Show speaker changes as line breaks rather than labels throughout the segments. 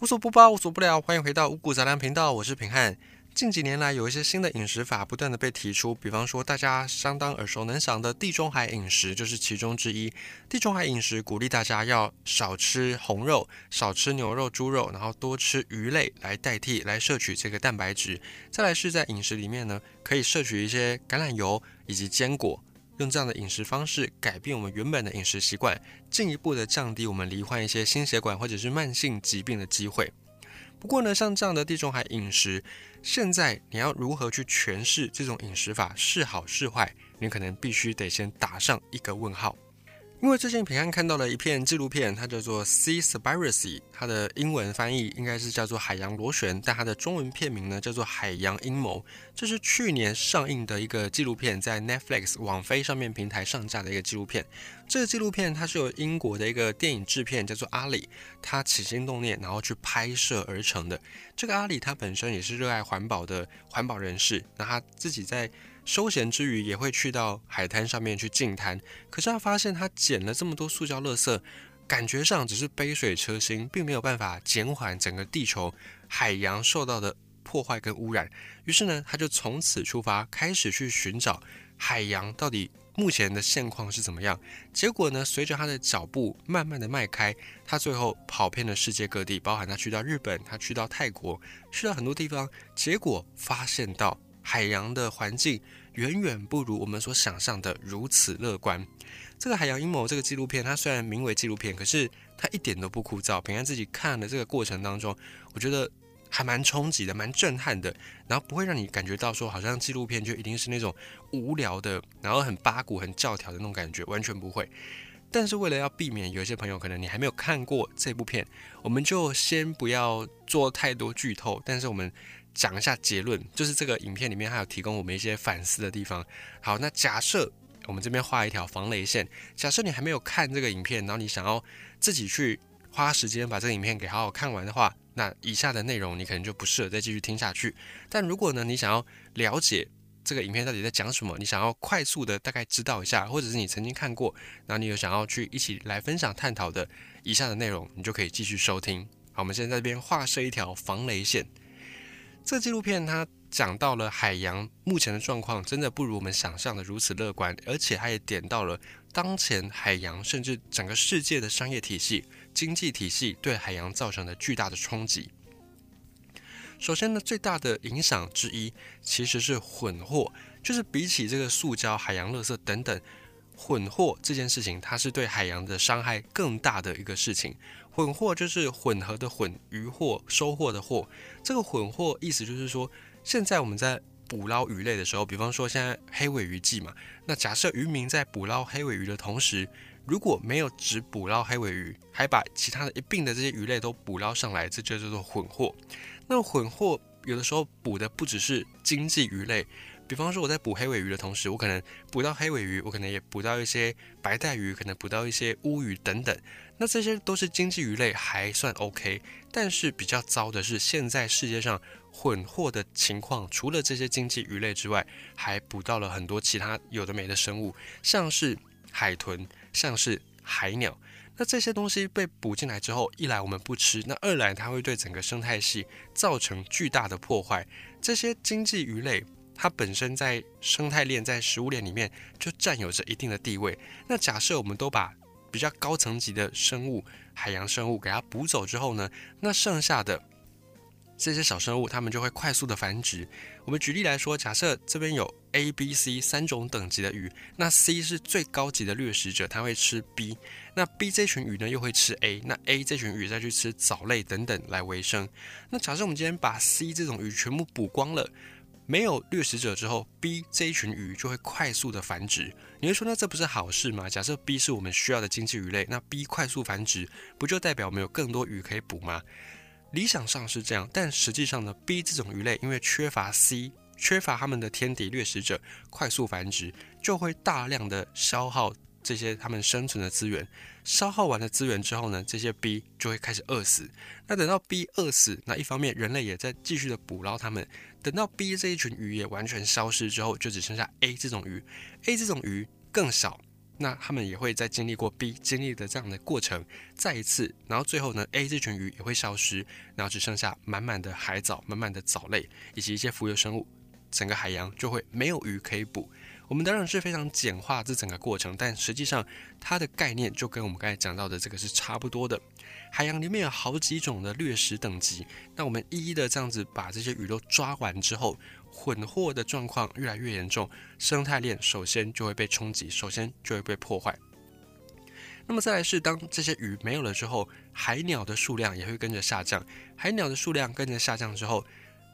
无所不包，无所不聊，欢迎回到五谷杂粮频道，我是平汉。近几年来，有一些新的饮食法不断的被提出，比方说大家相当耳熟能详的地中海饮食就是其中之一。地中海饮食鼓励大家要少吃红肉，少吃牛肉、猪肉，然后多吃鱼类来代替，来摄取这个蛋白质。再来是在饮食里面呢，可以摄取一些橄榄油以及坚果。用这样的饮食方式改变我们原本的饮食习惯，进一步的降低我们罹患一些心血管或者是慢性疾病的机会。不过呢，像这样的地中海饮食，现在你要如何去诠释这种饮食法是好是坏，你可能必须得先打上一个问号。因为最近平安看到了一片纪录片，它叫做《Sea Spiracy》，它的英文翻译应该是叫做《海洋螺旋》，但它的中文片名呢叫做《海洋阴谋》。这是去年上映的一个纪录片，在 Netflix 网飞上面平台上架的一个纪录片。这个纪录片它是由英国的一个电影制片叫做阿里，他起心动念，然后去拍摄而成的。这个阿里他本身也是热爱环保的环保人士，那他自己在。休闲之余也会去到海滩上面去净滩，可是他发现他捡了这么多塑胶垃圾，感觉上只是杯水车薪，并没有办法减缓整个地球海洋受到的破坏跟污染。于是呢，他就从此出发，开始去寻找海洋到底目前的现况是怎么样。结果呢，随着他的脚步慢慢的迈开，他最后跑遍了世界各地，包含他去到日本，他去到泰国，去到很多地方，结果发现到海洋的环境。远远不如我们所想象的如此乐观。这个《海洋阴谋》这个纪录片，它虽然名为纪录片，可是它一点都不枯燥。平安自己看的这个过程当中，我觉得还蛮冲击的，蛮震撼的。然后不会让你感觉到说，好像纪录片就一定是那种无聊的，然后很八股、很教条的那种感觉，完全不会。但是为了要避免有一些朋友可能你还没有看过这部片，我们就先不要做太多剧透。但是我们。讲一下结论，就是这个影片里面还有提供我们一些反思的地方。好，那假设我们这边画一条防雷线，假设你还没有看这个影片，然后你想要自己去花时间把这个影片给好好看完的话，那以下的内容你可能就不适合再继续听下去。但如果呢，你想要了解这个影片到底在讲什么，你想要快速的大概知道一下，或者是你曾经看过，然后你有想要去一起来分享探讨的以下的内容，你就可以继续收听。好，我们现在这边画设一条防雷线。这纪录片它讲到了海洋目前的状况，真的不如我们想象的如此乐观，而且它也点到了当前海洋甚至整个世界的商业体系、经济体系对海洋造成的巨大的冲击。首先呢，最大的影响之一其实是混货，就是比起这个塑胶、海洋垃圾等等。混货这件事情，它是对海洋的伤害更大的一个事情。混货就是混合的混，渔获收获的获。这个混货意思就是说，现在我们在捕捞鱼类的时候，比方说现在黑尾鱼季嘛，那假设渔民在捕捞黑尾鱼的同时，如果没有只捕捞黑尾鱼，还把其他的一并的这些鱼类都捕捞上来，这就叫做混货。那混货有的时候捕的不只是经济鱼类。比方说，我在捕黑尾鱼的同时，我可能捕到黑尾鱼，我可能也捕到一些白带鱼，可能捕到一些乌鱼等等。那这些都是经济鱼类，还算 OK。但是比较糟的是，现在世界上混货的情况，除了这些经济鱼类之外，还捕到了很多其他有的没的生物，像是海豚，像是海鸟。那这些东西被捕进来之后，一来我们不吃，那二来它会对整个生态系造成巨大的破坏。这些经济鱼类。它本身在生态链、在食物链里面就占有着一定的地位。那假设我们都把比较高层级的生物、海洋生物给它捕走之后呢，那剩下的这些小生物，它们就会快速的繁殖。我们举例来说，假设这边有 A、B、C 三种等级的鱼，那 C 是最高级的掠食者，它会吃 B。那 B 这群鱼呢，又会吃 A。那 A 这群鱼再去吃藻类等等来维生。那假设我们今天把 C 这种鱼全部捕光了。没有掠食者之后，B 这一群鱼就会快速的繁殖。你会说，那这不是好事吗？假设 B 是我们需要的经济鱼类，那 B 快速繁殖，不就代表我们有更多鱼可以捕吗？理想上是这样，但实际上呢，B 这种鱼类因为缺乏 C，缺乏它们的天敌掠食者，快速繁殖就会大量的消耗这些它们生存的资源。消耗完了资源之后呢，这些 B 就会开始饿死。那等到 B 饿死，那一方面人类也在继续的捕捞它们。等到 B 这一群鱼也完全消失之后，就只剩下 A 这种鱼。A 这种鱼更小，那他们也会在经历过 B 经历的这样的过程，再一次，然后最后呢，A 这群鱼也会消失，然后只剩下满满的海藻、满满的藻类以及一些浮游生物，整个海洋就会没有鱼可以捕。我们当然是非常简化这整个过程，但实际上它的概念就跟我们刚才讲到的这个是差不多的。海洋里面有好几种的掠食等级，那我们一一的这样子把这些鱼都抓完之后，混货的状况越来越严重，生态链首先就会被冲击，首先就会被破坏。那么再来是当这些鱼没有了之后，海鸟的数量也会跟着下降，海鸟的数量跟着下降之后，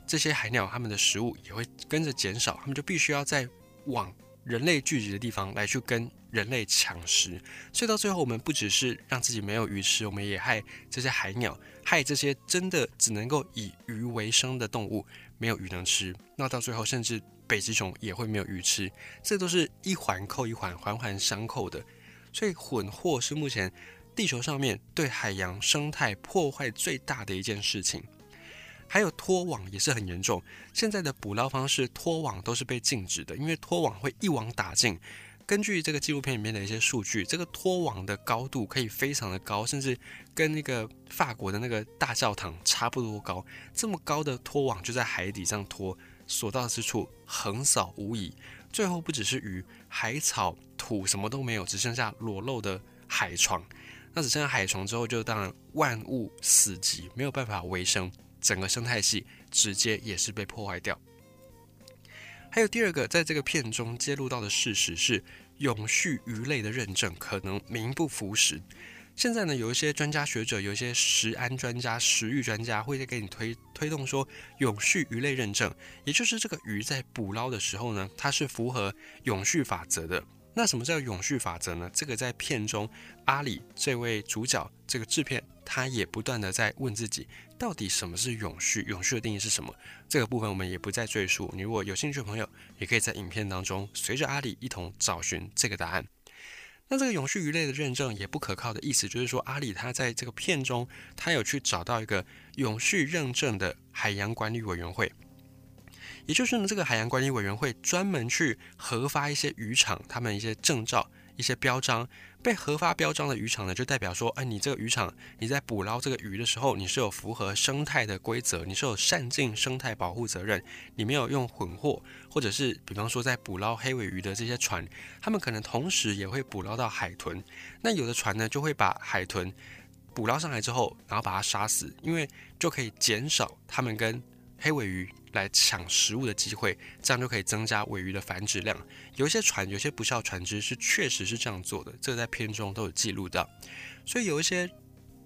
这些海鸟它们的食物也会跟着减少，它们就必须要在往。人类聚集的地方来去跟人类抢食，所以到最后我们不只是让自己没有鱼吃，我们也害这些海鸟，害这些真的只能够以鱼为生的动物没有鱼能吃。那到最后，甚至北极熊也会没有鱼吃，这都是一环扣一环，环环相扣的。所以混货是目前地球上面对海洋生态破坏最大的一件事情。还有拖网也是很严重，现在的捕捞方式拖网都是被禁止的，因为拖网会一网打尽。根据这个纪录片里面的一些数据，这个拖网的高度可以非常的高，甚至跟那个法国的那个大教堂差不多高。这么高的拖网就在海底上拖，所到之处横扫无遗。最后不只是鱼、海草、土什么都没有，只剩下裸露的海床。那只剩下海床之后，就当然万物死寂，没有办法维生。整个生态系直接也是被破坏掉。还有第二个，在这个片中揭露到的事实是，永续鱼类的认证可能名不符实。现在呢，有一些专家学者，有一些食安专家、食育专家，会在给你推推动说，永续鱼类认证，也就是这个鱼在捕捞的时候呢，它是符合永续法则的。那什么叫永续法则呢？这个在片中，阿里这位主角，这个制片。他也不断的在问自己，到底什么是永续？永续的定义是什么？这个部分我们也不再赘述。你如果有兴趣的朋友，也可以在影片当中随着阿里一同找寻这个答案。那这个永续鱼类的认证也不可靠的意思，就是说阿里他在这个片中，他有去找到一个永续认证的海洋管理委员会，也就是呢，这个海洋管理委员会专门去核发一些渔场他们一些证照。一些标章被核发标章的渔场呢，就代表说，哎，你这个渔场你在捕捞这个鱼的时候，你是有符合生态的规则，你是有善尽生态保护责任，你没有用混货，或者是比方说在捕捞黑尾鱼的这些船，他们可能同时也会捕捞到海豚，那有的船呢就会把海豚捕捞上来之后，然后把它杀死，因为就可以减少他们跟黑尾鱼。来抢食物的机会，这样就可以增加尾鱼的繁殖量。有一些船，有些不孝船只是确实是这样做的，这个在片中都有记录到。所以有一些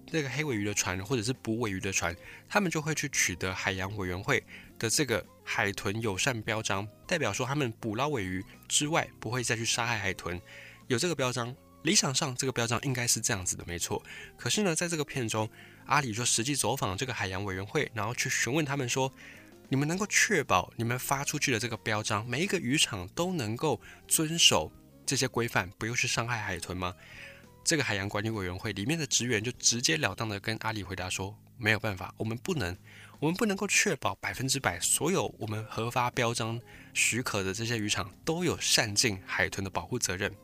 那个黑尾鱼的船，或者是捕尾鱼的船，他们就会去取得海洋委员会的这个海豚友善标章，代表说他们捕捞尾鱼之外，不会再去杀害海豚。有这个标章，理想上这个标章应该是这样子的，没错。可是呢，在这个片中，阿里就实际走访这个海洋委员会，然后去询问他们说。你们能够确保你们发出去的这个标章，每一个渔场都能够遵守这些规范，不用去伤害海豚吗？这个海洋管理委员会里面的职员就直截了当的跟阿里回答说：没有办法，我们不能，我们不能够确保百分之百所有我们核发标章许可的这些渔场都有善尽海豚的保护责任。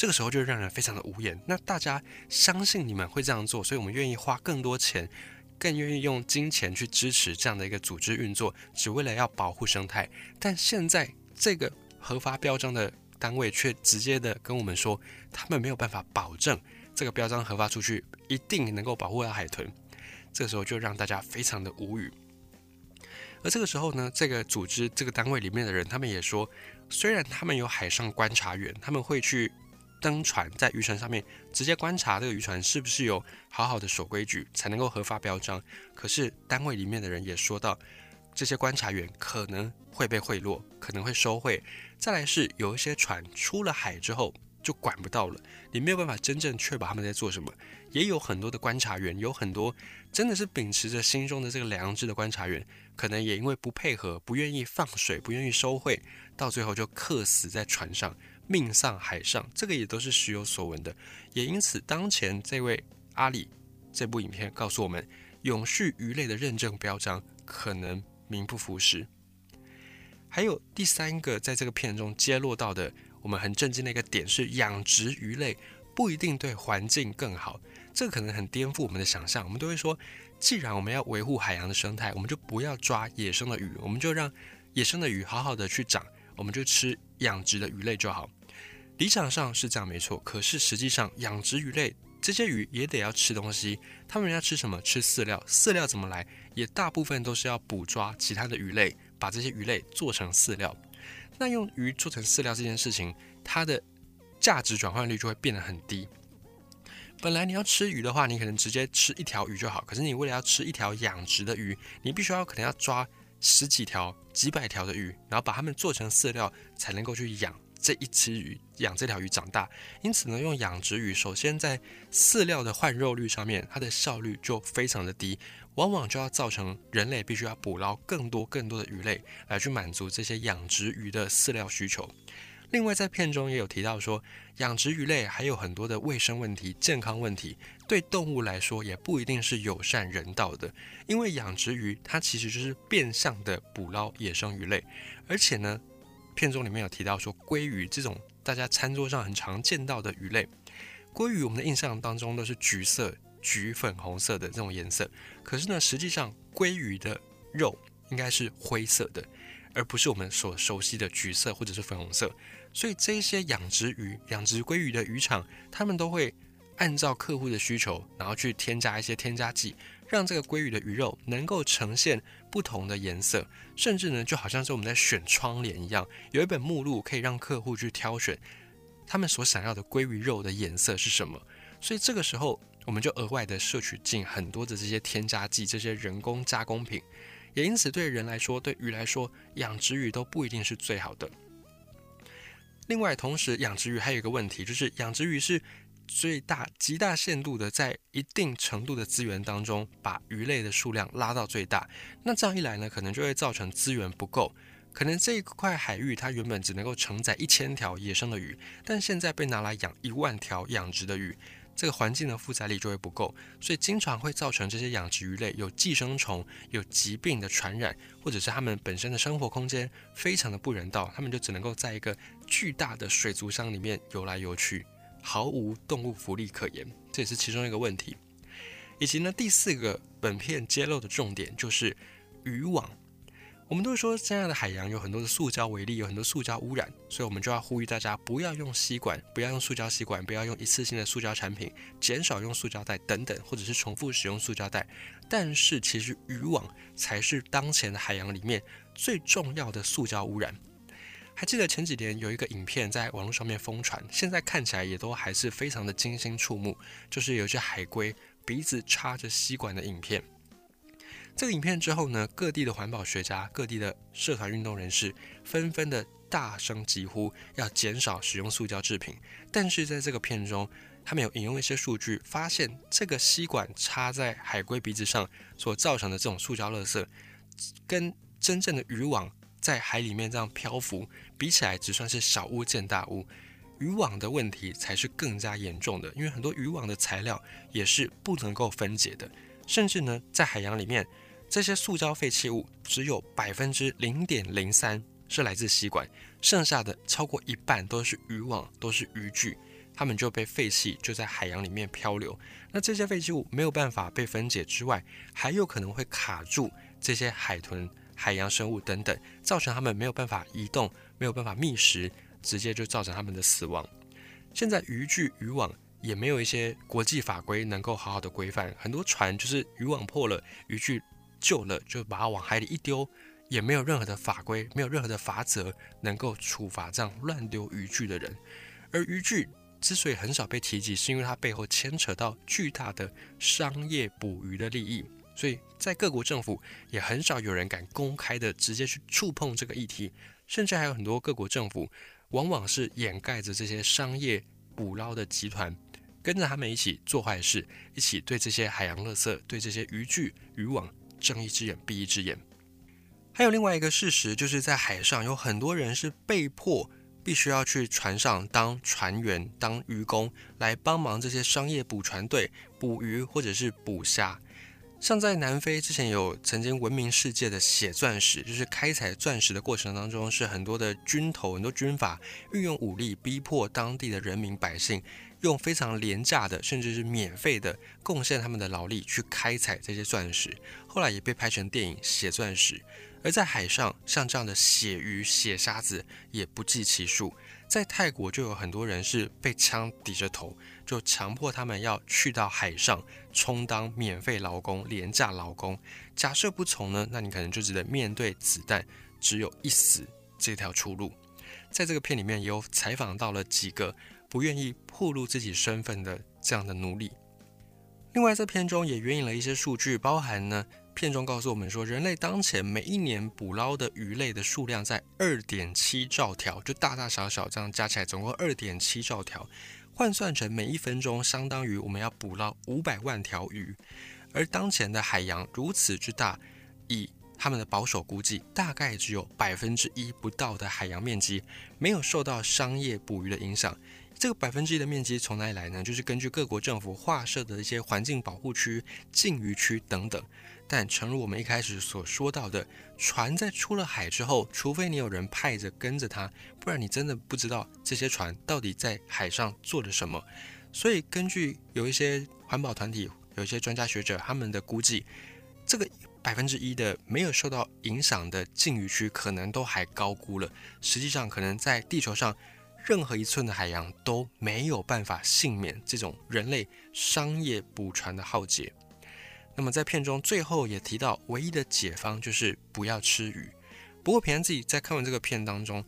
这个时候就让人非常的无言。那大家相信你们会这样做，所以我们愿意花更多钱。更愿意用金钱去支持这样的一个组织运作，只为了要保护生态。但现在这个核发标章的单位却直接的跟我们说，他们没有办法保证这个标章核发出去一定能够保护到海豚。这个时候就让大家非常的无语。而这个时候呢，这个组织这个单位里面的人，他们也说，虽然他们有海上观察员，他们会去。登船在渔船上面直接观察这个渔船是不是有好好的守规矩，才能够合法标章。可是单位里面的人也说到，这些观察员可能会被贿赂，可能会收贿。再来是有一些船出了海之后就管不到了，你没有办法真正确保他们在做什么。也有很多的观察员，有很多真的是秉持着心中的这个良知的观察员，可能也因为不配合、不愿意放水、不愿意收贿，到最后就客死在船上。命丧海上，这个也都是时有所闻的。也因此，当前这位阿里这部影片告诉我们，永续鱼类的认证标章可能名不符实。还有第三个，在这个片中揭露到的我们很震惊的一个点是，养殖鱼类不一定对环境更好。这可能很颠覆我们的想象。我们都会说，既然我们要维护海洋的生态，我们就不要抓野生的鱼，我们就让野生的鱼好好的去长，我们就吃养殖的鱼类就好。理想上是这样没错，可是实际上养殖鱼类这些鱼也得要吃东西，他们要吃什么？吃饲料。饲料怎么来？也大部分都是要捕抓其他的鱼类，把这些鱼类做成饲料。那用鱼做成饲料这件事情，它的价值转换率就会变得很低。本来你要吃鱼的话，你可能直接吃一条鱼就好。可是你为了要吃一条养殖的鱼，你必须要可能要抓十几条、几百条的鱼，然后把它们做成饲料，才能够去养这一只鱼，养这条鱼长大。因此呢，用养殖鱼，首先在饲料的换肉率上面，它的效率就非常的低。往往就要造成人类必须要捕捞更多更多的鱼类来去满足这些养殖鱼的饲料需求。另外，在片中也有提到说，养殖鱼类还有很多的卫生问题、健康问题，对动物来说也不一定是友善人道的。因为养殖鱼它其实就是变相的捕捞野生鱼类，而且呢，片中里面有提到说，鲑鱼这种大家餐桌上很常见到的鱼类，鲑鱼我们的印象当中都是橘色。橘粉红色的这种颜色，可是呢，实际上鲑鱼的肉应该是灰色的，而不是我们所熟悉的橘色或者是粉红色。所以这些养殖鱼、养殖鲑鱼的渔场，他们都会按照客户的需求，然后去添加一些添加剂，让这个鲑鱼的鱼肉能够呈现不同的颜色，甚至呢，就好像是我们在选窗帘一样，有一本目录可以让客户去挑选他们所想要的鲑鱼肉的颜色是什么。所以这个时候。我们就额外的摄取进很多的这些添加剂，这些人工加工品，也因此对人来说，对鱼来说，养殖鱼都不一定是最好的。另外，同时养殖鱼还有一个问题，就是养殖鱼是最大极大限度的在一定程度的资源当中，把鱼类的数量拉到最大。那这样一来呢，可能就会造成资源不够，可能这一块海域它原本只能够承载一千条野生的鱼，但现在被拿来养一万条养殖的鱼。这个环境的负载力就会不够，所以经常会造成这些养殖鱼类有寄生虫、有疾病的传染，或者是它们本身的生活空间非常的不人道，它们就只能够在一个巨大的水族箱里面游来游去，毫无动物福利可言，这也是其中一个问题。以及呢，第四个本片揭露的重点就是渔网。我们都说，现在的海洋有很多的塑胶微粒，有很多塑胶污染，所以我们就要呼吁大家不要用吸管，不要用塑胶吸管，不要用一次性的塑胶产品，减少用塑胶袋等等，或者是重复使用塑胶袋。但是，其实渔网才是当前的海洋里面最重要的塑胶污染。还记得前几年有一个影片在网络上面疯传，现在看起来也都还是非常的惊心触目，就是有一只海龟鼻子插着吸管的影片。这个影片之后呢，各地的环保学家、各地的社团运动人士纷纷的大声疾呼，要减少使用塑胶制品。但是在这个片中，他们有引用一些数据，发现这个吸管插在海龟鼻子上所造成的这种塑胶垃圾，跟真正的渔网在海里面这样漂浮比起来，只算是小巫见大巫。渔网的问题才是更加严重的，因为很多渔网的材料也是不能够分解的。甚至呢，在海洋里面，这些塑胶废弃物只有百分之零点零三是来自吸管，剩下的超过一半都是渔网，都是渔具，它们就被废弃，就在海洋里面漂流。那这些废弃物没有办法被分解之外，还有可能会卡住这些海豚、海洋生物等等，造成它们没有办法移动，没有办法觅食，直接就造成它们的死亡。现在渔具、渔网。也没有一些国际法规能够好好的规范，很多船就是渔网破了，渔具旧了就把它往海里一丢，也没有任何的法规，没有任何的法则能够处罚这样乱丢渔具的人。而渔具之所以很少被提及，是因为它背后牵扯到巨大的商业捕鱼的利益，所以在各国政府也很少有人敢公开的直接去触碰这个议题，甚至还有很多各国政府往往是掩盖着这些商业捕捞的集团。跟着他们一起做坏事，一起对这些海洋垃圾、对这些渔具、渔网睁一只眼闭一只眼。还有另外一个事实，就是在海上有很多人是被迫必须要去船上当船员、当渔工，来帮忙这些商业捕船队捕鱼或者是捕虾。像在南非之前有曾经闻名世界的血钻石，就是开采钻石的过程当中，是很多的军头、很多军阀运用武力逼迫当地的人民百姓，用非常廉价的甚至是免费的贡献他们的劳力去开采这些钻石。后来也被拍成电影《血钻石》。而在海上，像这样的血鱼、血沙子也不计其数。在泰国就有很多人是被枪抵着头，就强迫他们要去到海上充当免费劳工、廉价劳工。假设不从呢，那你可能就只能面对子弹，只有一死这条出路。在这个片里面，也有采访到了几个不愿意暴露自己身份的这样的奴隶。另外，在片中也援引了一些数据，包含呢。片中告诉我们说，人类当前每一年捕捞的鱼类的数量在二点七兆条，就大大小小这样加起来，总共二点七兆条，换算成每一分钟，相当于我们要捕捞五百万条鱼。而当前的海洋如此之大，以他们的保守估计，大概只有百分之一不到的海洋面积没有受到商业捕鱼的影响。这个百分之一的面积从哪里来呢？就是根据各国政府划设的一些环境保护区、禁渔区等等。但诚如我们一开始所说到的，船在出了海之后，除非你有人派着跟着它，不然你真的不知道这些船到底在海上做了什么。所以，根据有一些环保团体、有一些专家学者他们的估计，这个百分之一的没有受到影响的禁渔区，可能都还高估了。实际上，可能在地球上任何一寸的海洋都没有办法幸免这种人类商业捕船的浩劫。那么在片中最后也提到，唯一的解方就是不要吃鱼。不过平安自己在看完这个片当中，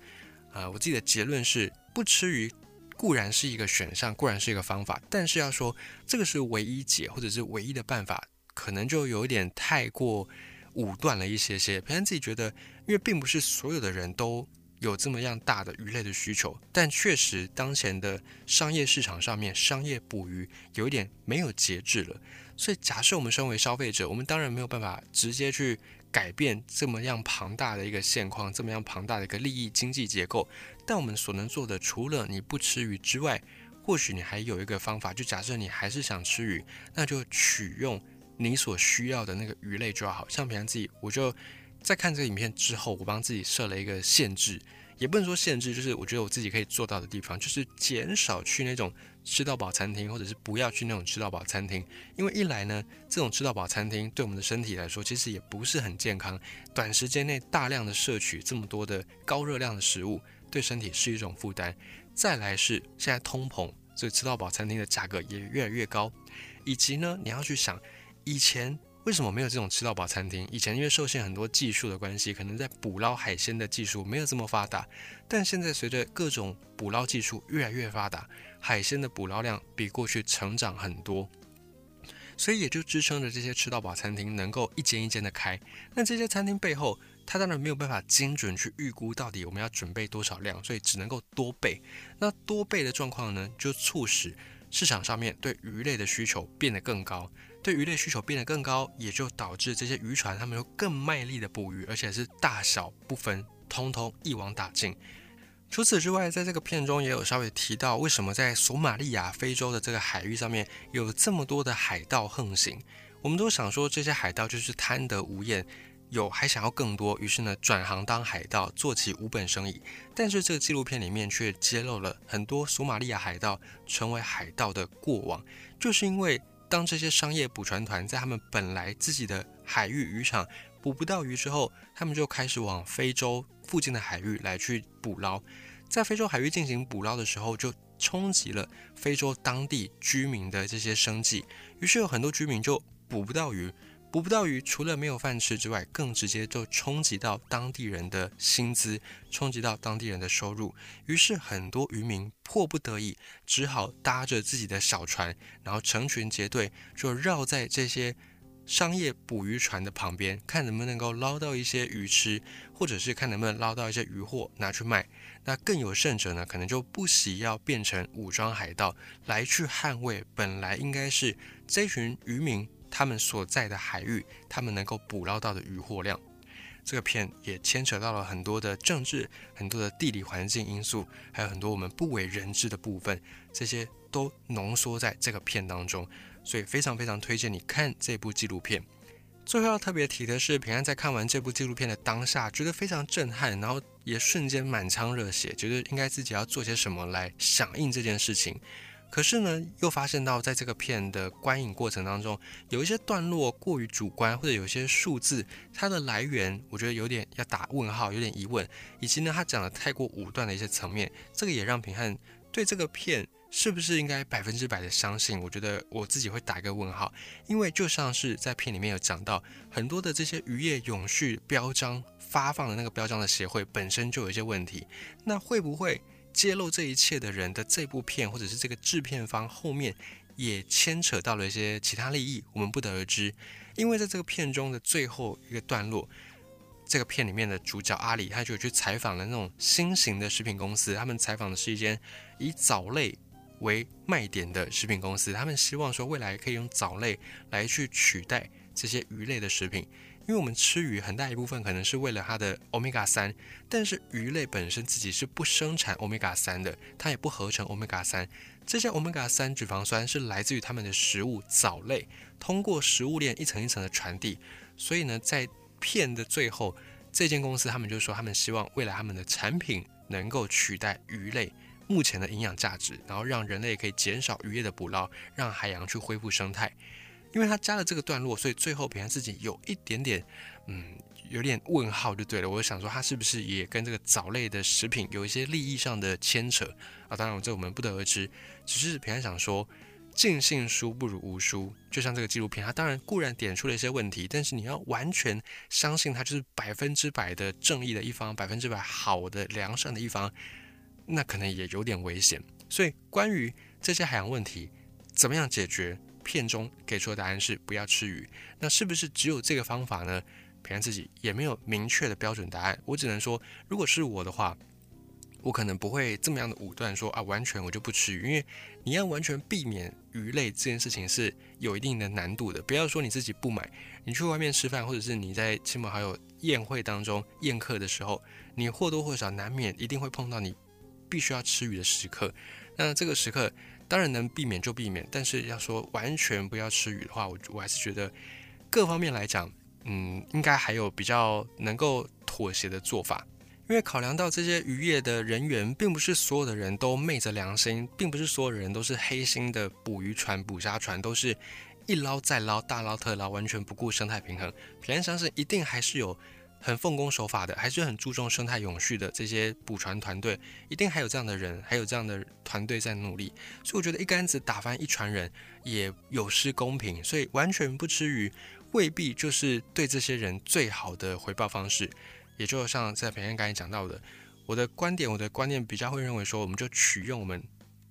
啊，我自己的结论是，不吃鱼固然是一个选项，固然是一个方法，但是要说这个是唯一解或者是唯一的办法，可能就有点太过武断了一些些。平安自己觉得，因为并不是所有的人都有这么样大的鱼类的需求，但确实当前的商业市场上面，商业捕鱼有一点没有节制了。所以，假设我们身为消费者，我们当然没有办法直接去改变这么样庞大的一个现况，这么样庞大的一个利益经济结构。但我们所能做的，除了你不吃鱼之外，或许你还有一个方法，就假设你还是想吃鱼，那就取用你所需要的那个鱼类就好。像平常自己，我就在看这个影片之后，我帮自己设了一个限制，也不能说限制，就是我觉得我自己可以做到的地方，就是减少去那种。吃到饱餐厅，或者是不要去那种吃到饱餐厅，因为一来呢，这种吃到饱餐厅对我们的身体来说，其实也不是很健康。短时间内大量的摄取这么多的高热量的食物，对身体是一种负担。再来是现在通膨，所以吃到饱餐厅的价格也越来越高。以及呢，你要去想，以前为什么没有这种吃到饱餐厅？以前因为受限很多技术的关系，可能在捕捞海鲜的技术没有这么发达。但现在随着各种捕捞技术越来越发达。海鲜的捕捞量比过去成长很多，所以也就支撑着这些吃到饱餐厅能够一间一间的开。那这些餐厅背后，它当然没有办法精准去预估到底我们要准备多少量，所以只能够多备。那多备的状况呢，就促使市场上面对鱼类的需求变得更高。对鱼类需求变得更高，也就导致这些渔船他们又更卖力的捕鱼，而且是大小不分，通通一网打尽。除此之外，在这个片中也有稍微提到，为什么在索马利亚、非洲的这个海域上面有这么多的海盗横行？我们都想说，这些海盗就是贪得无厌，有还想要更多，于是呢转行当海盗，做起无本生意。但是这个纪录片里面却揭露了很多索马利亚海盗成为海盗的过往，就是因为当这些商业捕船团在他们本来自己的海域渔场捕不到鱼之后，他们就开始往非洲。附近的海域来去捕捞，在非洲海域进行捕捞的时候，就冲击了非洲当地居民的这些生计。于是有很多居民就捕不到鱼，捕不到鱼，除了没有饭吃之外，更直接就冲击到当地人的薪资，冲击到当地人的收入。于是很多渔民迫不得已，只好搭着自己的小船，然后成群结队，就绕在这些。商业捕鱼船的旁边，看能不能够捞到一些鱼吃，或者是看能不能捞到一些鱼货拿去卖。那更有甚者呢，可能就不惜要变成武装海盗，来去捍卫本来应该是这群渔民他们所在的海域，他们能够捕捞到的渔获量。这个片也牵扯到了很多的政治、很多的地理环境因素，还有很多我们不为人知的部分，这些都浓缩在这个片当中。所以非常非常推荐你看这部纪录片。最后要特别提的是，平安在看完这部纪录片的当下，觉得非常震撼，然后也瞬间满腔热血，觉得应该自己要做些什么来响应这件事情。可是呢，又发现到在这个片的观影过程当中，有一些段落过于主观，或者有些数字它的来源，我觉得有点要打问号，有点疑问，以及呢，他讲的太过武断的一些层面，这个也让平汉对这个片是不是应该百分之百的相信，我觉得我自己会打一个问号，因为就像是在片里面有讲到，很多的这些渔业永续标章发放的那个标章的协会本身就有一些问题，那会不会？揭露这一切的人的这部片，或者是这个制片方后面也牵扯到了一些其他利益，我们不得而知。因为在这个片中的最后一个段落，这个片里面的主角阿里，他就去采访了那种新型的食品公司，他们采访的是一间以藻类为卖点的食品公司，他们希望说未来可以用藻类来去取代这些鱼类的食品。因为我们吃鱼很大一部分可能是为了它的欧米伽三，但是鱼类本身自己是不生产欧米伽三的，它也不合成欧米伽三。这些欧米伽三脂肪酸是来自于它们的食物藻类，通过食物链一层一层的传递。所以呢，在片的最后，这间公司他们就说，他们希望未来他们的产品能够取代鱼类目前的营养价值，然后让人类可以减少渔业的捕捞，让海洋去恢复生态。因为他加了这个段落，所以最后平安自己有一点点，嗯，有点问号就对了。我想说，他是不是也跟这个藻类的食品有一些利益上的牵扯啊？当然，这我们不得而知。只是平安想说，尽信书不如无书。就像这个纪录片，它当然固然点出了一些问题，但是你要完全相信它就是百分之百的正义的一方，百分之百好的良善的一方，那可能也有点危险。所以，关于这些海洋问题，怎么样解决？片中给出的答案是不要吃鱼，那是不是只有这个方法呢？平安自己也没有明确的标准答案。我只能说，如果是我的话，我可能不会这么样的武断说啊，完全我就不吃鱼，因为你要完全避免鱼类这件事情是有一定的难度的。不要说你自己不买，你去外面吃饭，或者是你在亲朋好友宴会当中宴客的时候，你或多或少难免一定会碰到你必须要吃鱼的时刻。那这个时刻。当然能避免就避免，但是要说完全不要吃鱼的话，我我还是觉得各方面来讲，嗯，应该还有比较能够妥协的做法。因为考量到这些渔业的人员，并不是所有的人都昧着良心，并不是所有人都是黑心的捕鱼船、捕虾船，都是一捞再捞、大捞特捞，完全不顾生态平衡。平安相信，一定还是有。很奉公守法的，还是很注重生态永续的这些捕船团队，一定还有这样的人，还有这样的团队在努力。所以我觉得一竿子打翻一船人也有失公平，所以完全不吃鱼未必就是对这些人最好的回报方式。也就像在平安刚才讲到的，我的观点，我的观念比较会认为说，我们就取用我们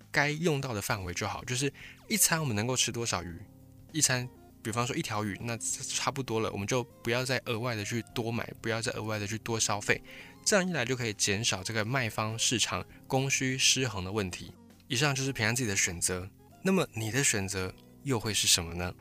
该用到的范围就好，就是一餐我们能够吃多少鱼，一餐。比方说一条鱼，那差不多了，我们就不要再额外的去多买，不要再额外的去多消费，这样一来就可以减少这个卖方市场供需失衡的问题。以上就是平安自己的选择，那么你的选择又会是什么呢？